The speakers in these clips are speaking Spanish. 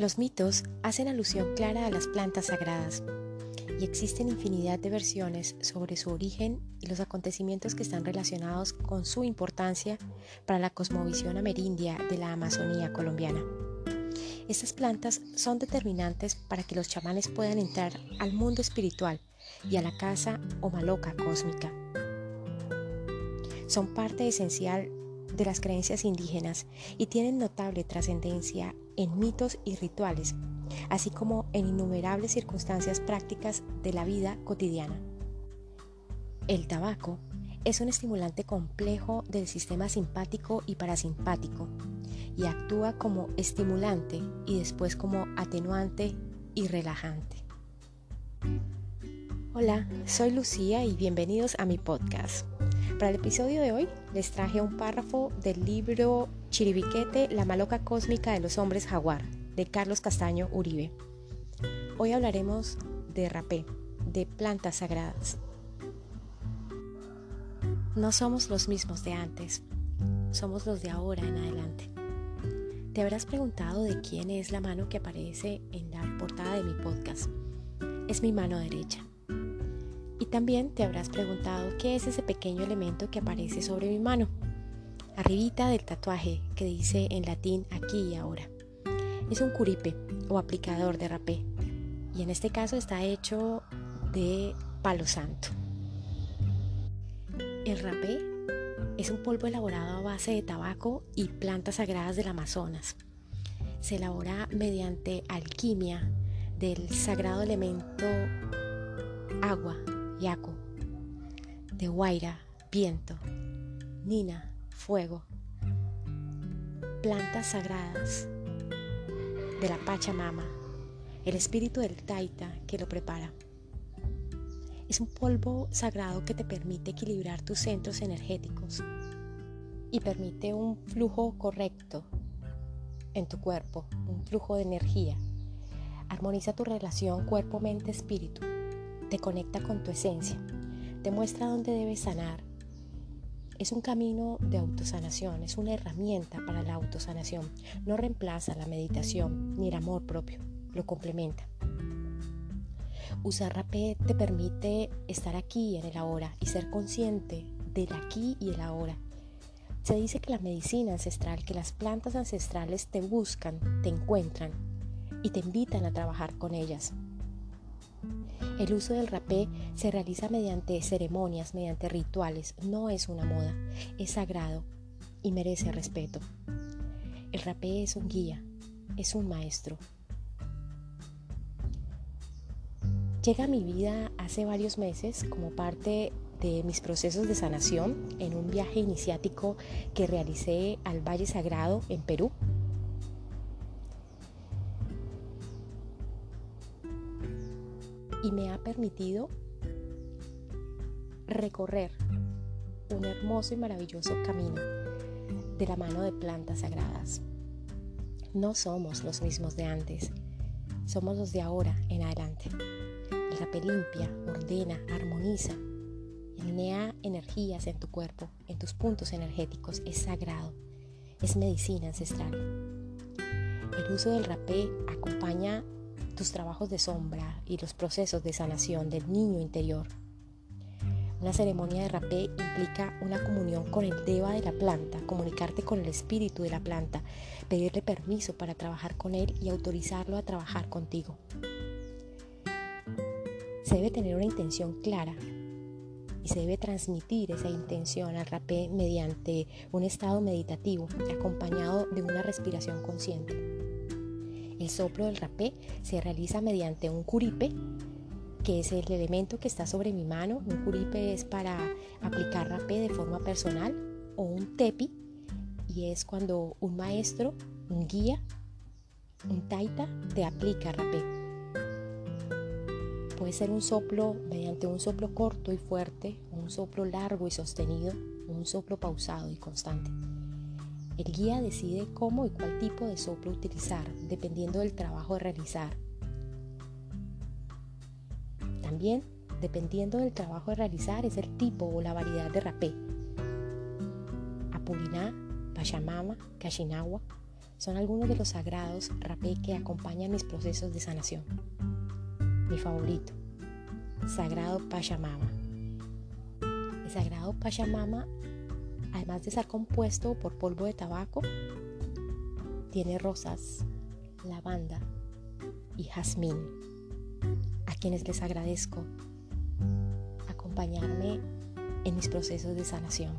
Los mitos hacen alusión clara a las plantas sagradas y existen infinidad de versiones sobre su origen y los acontecimientos que están relacionados con su importancia para la cosmovisión amerindia de la Amazonía colombiana. Estas plantas son determinantes para que los chamanes puedan entrar al mundo espiritual y a la casa o maloca cósmica. Son parte esencial de las creencias indígenas y tienen notable trascendencia en mitos y rituales, así como en innumerables circunstancias prácticas de la vida cotidiana. El tabaco es un estimulante complejo del sistema simpático y parasimpático y actúa como estimulante y después como atenuante y relajante. Hola, soy Lucía y bienvenidos a mi podcast. Para el episodio de hoy les traje un párrafo del libro Chiribiquete, la maloca cósmica de los hombres jaguar, de Carlos Castaño Uribe. Hoy hablaremos de rapé, de plantas sagradas. No somos los mismos de antes, somos los de ahora en adelante. Te habrás preguntado de quién es la mano que aparece en la portada de mi podcast. Es mi mano derecha. También te habrás preguntado qué es ese pequeño elemento que aparece sobre mi mano, arribita del tatuaje que dice en latín aquí y ahora. Es un curipe o aplicador de rapé y en este caso está hecho de palo santo. El rapé es un polvo elaborado a base de tabaco y plantas sagradas del Amazonas. Se elabora mediante alquimia del sagrado elemento agua Yaco, de Guaira, viento, Nina, fuego, plantas sagradas de la Pachamama, el espíritu del Taita que lo prepara. Es un polvo sagrado que te permite equilibrar tus centros energéticos y permite un flujo correcto en tu cuerpo, un flujo de energía. Armoniza tu relación cuerpo-mente-espíritu te conecta con tu esencia, te muestra dónde debes sanar. Es un camino de autosanación, es una herramienta para la autosanación. No reemplaza la meditación ni el amor propio, lo complementa. Usar rapé te permite estar aquí en el ahora y ser consciente del aquí y el ahora. Se dice que la medicina ancestral, que las plantas ancestrales te buscan, te encuentran y te invitan a trabajar con ellas. El uso del rapé se realiza mediante ceremonias, mediante rituales, no es una moda, es sagrado y merece respeto. El rapé es un guía, es un maestro. Llega a mi vida hace varios meses como parte de mis procesos de sanación en un viaje iniciático que realicé al Valle Sagrado en Perú y me ha permitido recorrer un hermoso y maravilloso camino de la mano de plantas sagradas. No somos los mismos de antes, somos los de ahora en adelante. El rapé limpia, ordena, armoniza, alinea energías en tu cuerpo, en tus puntos energéticos, es sagrado, es medicina ancestral. El uso del rapé acompaña tus trabajos de sombra y los procesos de sanación del niño interior. Una ceremonia de rapé implica una comunión con el deva de la planta, comunicarte con el espíritu de la planta, pedirle permiso para trabajar con él y autorizarlo a trabajar contigo. Se debe tener una intención clara y se debe transmitir esa intención al rapé mediante un estado meditativo acompañado de una respiración consciente. El soplo del rapé se realiza mediante un curipe, que es el elemento que está sobre mi mano. Un curipe es para aplicar rapé de forma personal o un tepi y es cuando un maestro, un guía, un taita te aplica rapé. Puede ser un soplo mediante un soplo corto y fuerte, un soplo largo y sostenido, un soplo pausado y constante. El guía decide cómo y cuál tipo de soplo utilizar dependiendo del trabajo a realizar. También, dependiendo del trabajo a realizar, es el tipo o la variedad de rapé. Apuliná, Pachamama, Kashinawa son algunos de los sagrados rapé que acompañan mis procesos de sanación. Mi favorito, Sagrado Pachamama. El Sagrado Pachamama, además de estar compuesto por polvo de tabaco, tiene rosas, lavanda y jazmín, a quienes les agradezco acompañarme en mis procesos de sanación,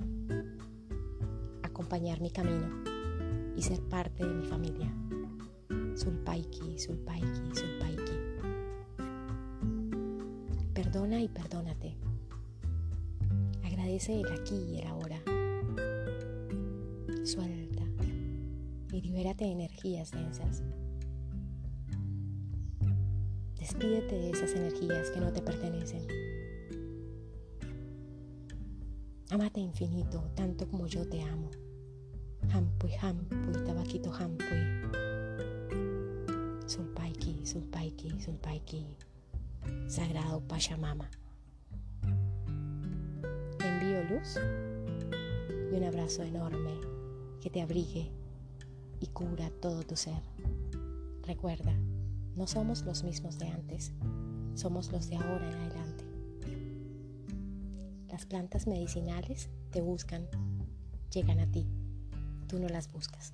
acompañar mi camino y ser parte de mi familia. Sulpaiki, Sulpaiki, Sulpaiki. Perdona y perdónate. Agradece el aquí y el ahora. Suelta y libérate de energías densas. Despídete de esas energías que no te pertenecen. Amate infinito, tanto como yo te amo. Hampui, hampui, tabaquito hampui. Sulpaiki, sulpaiki, sulpaiki. Sagrado Pachamama. envío luz y un abrazo enorme que te abrigue y cura todo tu ser. Recuerda, no somos los mismos de antes, somos los de ahora en adelante. Las plantas medicinales te buscan, llegan a ti tú no las buscas.